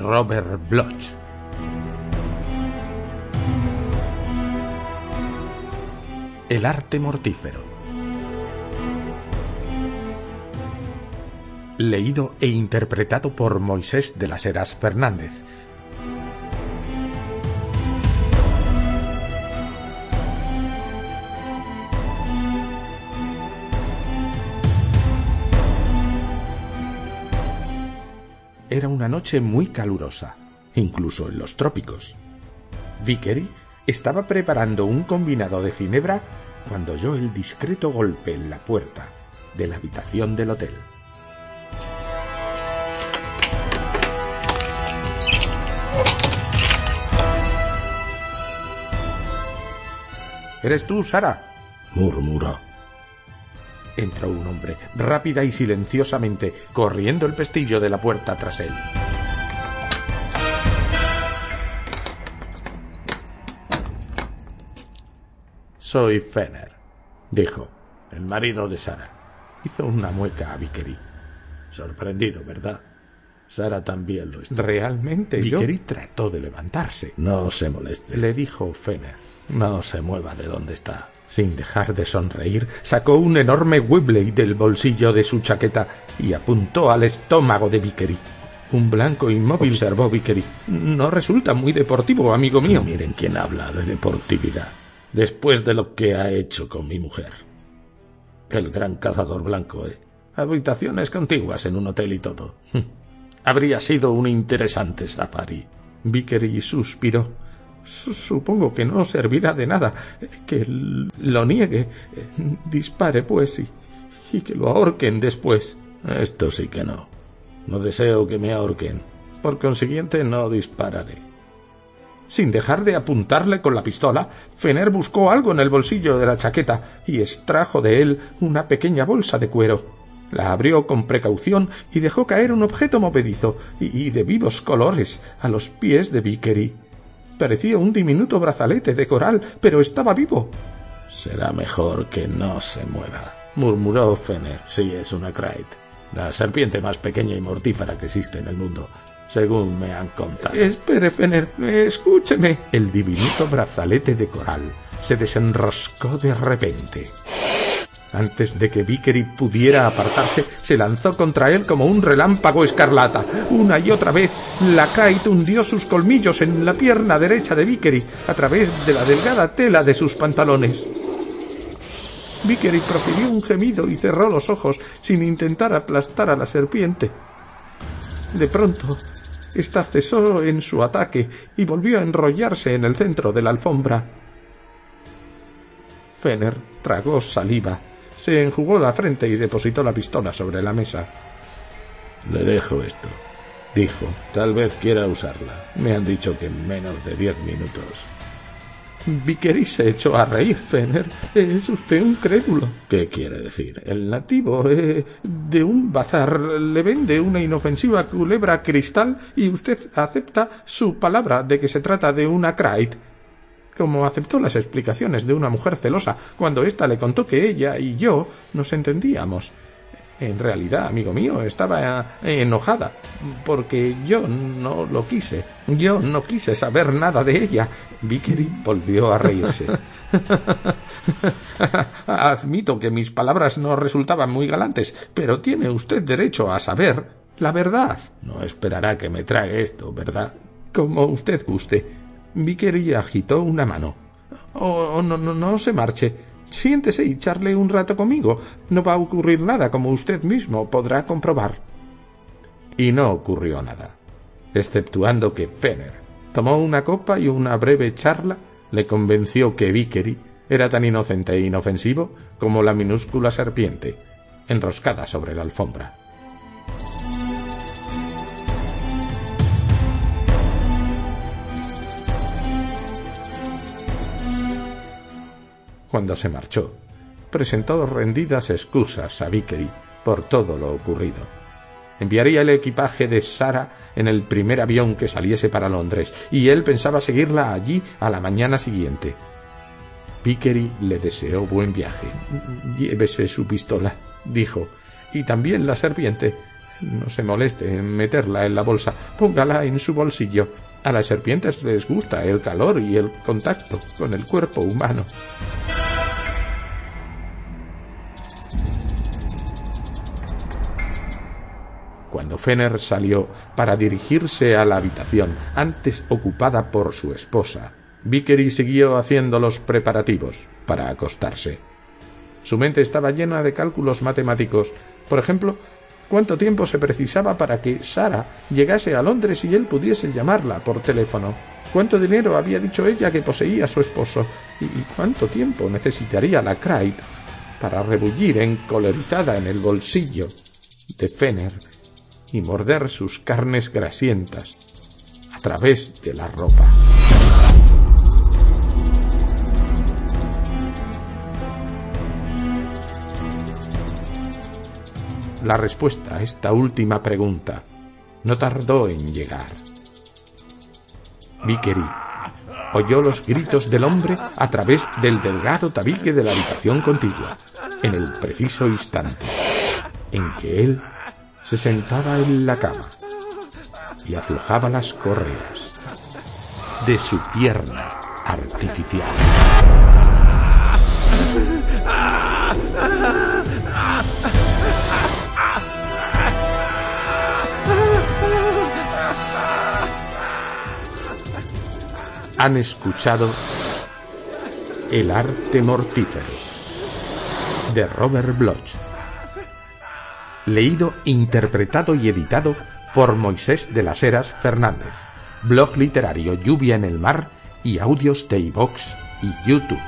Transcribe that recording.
Robert Bloch. El arte mortífero. Leído e interpretado por Moisés de las Heras Fernández. Era una noche muy calurosa, incluso en los trópicos. Vickery estaba preparando un combinado de ginebra cuando oyó el discreto golpe en la puerta de la habitación del hotel. ¿Eres tú, Sara? murmuró. Entró un hombre, rápida y silenciosamente, corriendo el pestillo de la puerta tras él. Soy Fenner, dijo, el marido de Sara. Hizo una mueca a Vickery. Sorprendido, ¿verdad? Sara también lo está. Realmente Vickery trató de levantarse. No se moleste. Le dijo Fenner. No se mueva de donde está. Sin dejar de sonreír, sacó un enorme Webley del bolsillo de su chaqueta y apuntó al estómago de Vickery. Un blanco inmóvil, observó Vickery. No resulta muy deportivo, amigo mío. Miren quién habla de deportividad. Después de lo que ha hecho con mi mujer. El gran cazador blanco, ¿eh? Habitaciones contiguas en un hotel y todo. Habría sido un interesante safari. Vickery suspiró. Supongo que no servirá de nada que lo niegue. Dispare, pues, y, y, que lo ahorquen después. Esto sí que no. No deseo que me ahorquen. Por consiguiente, no dispararé. Sin dejar de apuntarle con la pistola, Fener buscó algo en el bolsillo de la chaqueta y extrajo de él una pequeña bolsa de cuero. La abrió con precaución y dejó caer un objeto movedizo y de vivos colores a los pies de Vickery. Parecía un diminuto brazalete de coral, pero estaba vivo. Será mejor que no se mueva, murmuró Fener. Sí, es una Krait, la serpiente más pequeña y mortífera que existe en el mundo según me han contado. Espere, Fener, escúcheme. El diminuto brazalete de coral se desenroscó de repente. Antes de que Vickery pudiera apartarse, se lanzó contra él como un relámpago escarlata. Una y otra vez, la kite hundió sus colmillos en la pierna derecha de Vickery a través de la delgada tela de sus pantalones. Vickery profirió un gemido y cerró los ojos sin intentar aplastar a la serpiente. De pronto, esta cesó en su ataque y volvió a enrollarse en el centro de la alfombra. Fener tragó saliva, se enjugó la frente y depositó la pistola sobre la mesa. Le dejo esto, dijo. Tal vez quiera usarla. Me han dicho que en menos de diez minutos. Vickery se echó a reír, Fener. Es usted un crédulo. ¿Qué quiere decir? El nativo eh, de un bazar le vende una inofensiva culebra cristal y usted acepta su palabra de que se trata de una Krait. Como aceptó las explicaciones de una mujer celosa cuando ésta le contó que ella y yo nos entendíamos. En realidad, amigo mío, estaba enojada, porque yo no lo quise. Yo no quise saber nada de ella. Vickery volvió a reírse. Admito que mis palabras no resultaban muy galantes, pero tiene usted derecho a saber la verdad. No esperará que me trague esto, ¿verdad? Como usted guste. Vickery agitó una mano. Oh, no, no, no se marche. Siéntese y charle un rato conmigo. No va a ocurrir nada, como usted mismo podrá comprobar. Y no ocurrió nada, exceptuando que Fener tomó una copa y una breve charla le convenció que Vickery era tan inocente e inofensivo como la minúscula serpiente enroscada sobre la alfombra. Cuando se marchó, presentó rendidas excusas a Vickery por todo lo ocurrido. Enviaría el equipaje de Sara en el primer avión que saliese para Londres, y él pensaba seguirla allí a la mañana siguiente. Vickery le deseó buen viaje. Llévese su pistola, dijo, y también la serpiente. No se moleste en meterla en la bolsa. Póngala en su bolsillo. A las serpientes les gusta el calor y el contacto con el cuerpo humano. Cuando Fener salió para dirigirse a la habitación antes ocupada por su esposa, Vickery siguió haciendo los preparativos para acostarse. Su mente estaba llena de cálculos matemáticos. Por ejemplo, cuánto tiempo se precisaba para que Sara llegase a Londres y él pudiese llamarla por teléfono. Cuánto dinero había dicho ella que poseía su esposo y cuánto tiempo necesitaría la Craig para rebullir encolerizada en el bolsillo de Fener y morder sus carnes grasientas a través de la ropa. La respuesta a esta última pregunta no tardó en llegar. Vickery oyó los gritos del hombre a través del delgado tabique de la habitación contigua, en el preciso instante en que él se sentaba en la cama y aflojaba las correas de su pierna artificial. Han escuchado El arte mortífero de Robert Bloch leído, interpretado y editado por Moisés de las Heras Fernández. Blog literario Lluvia en el Mar y audios de iVox y YouTube.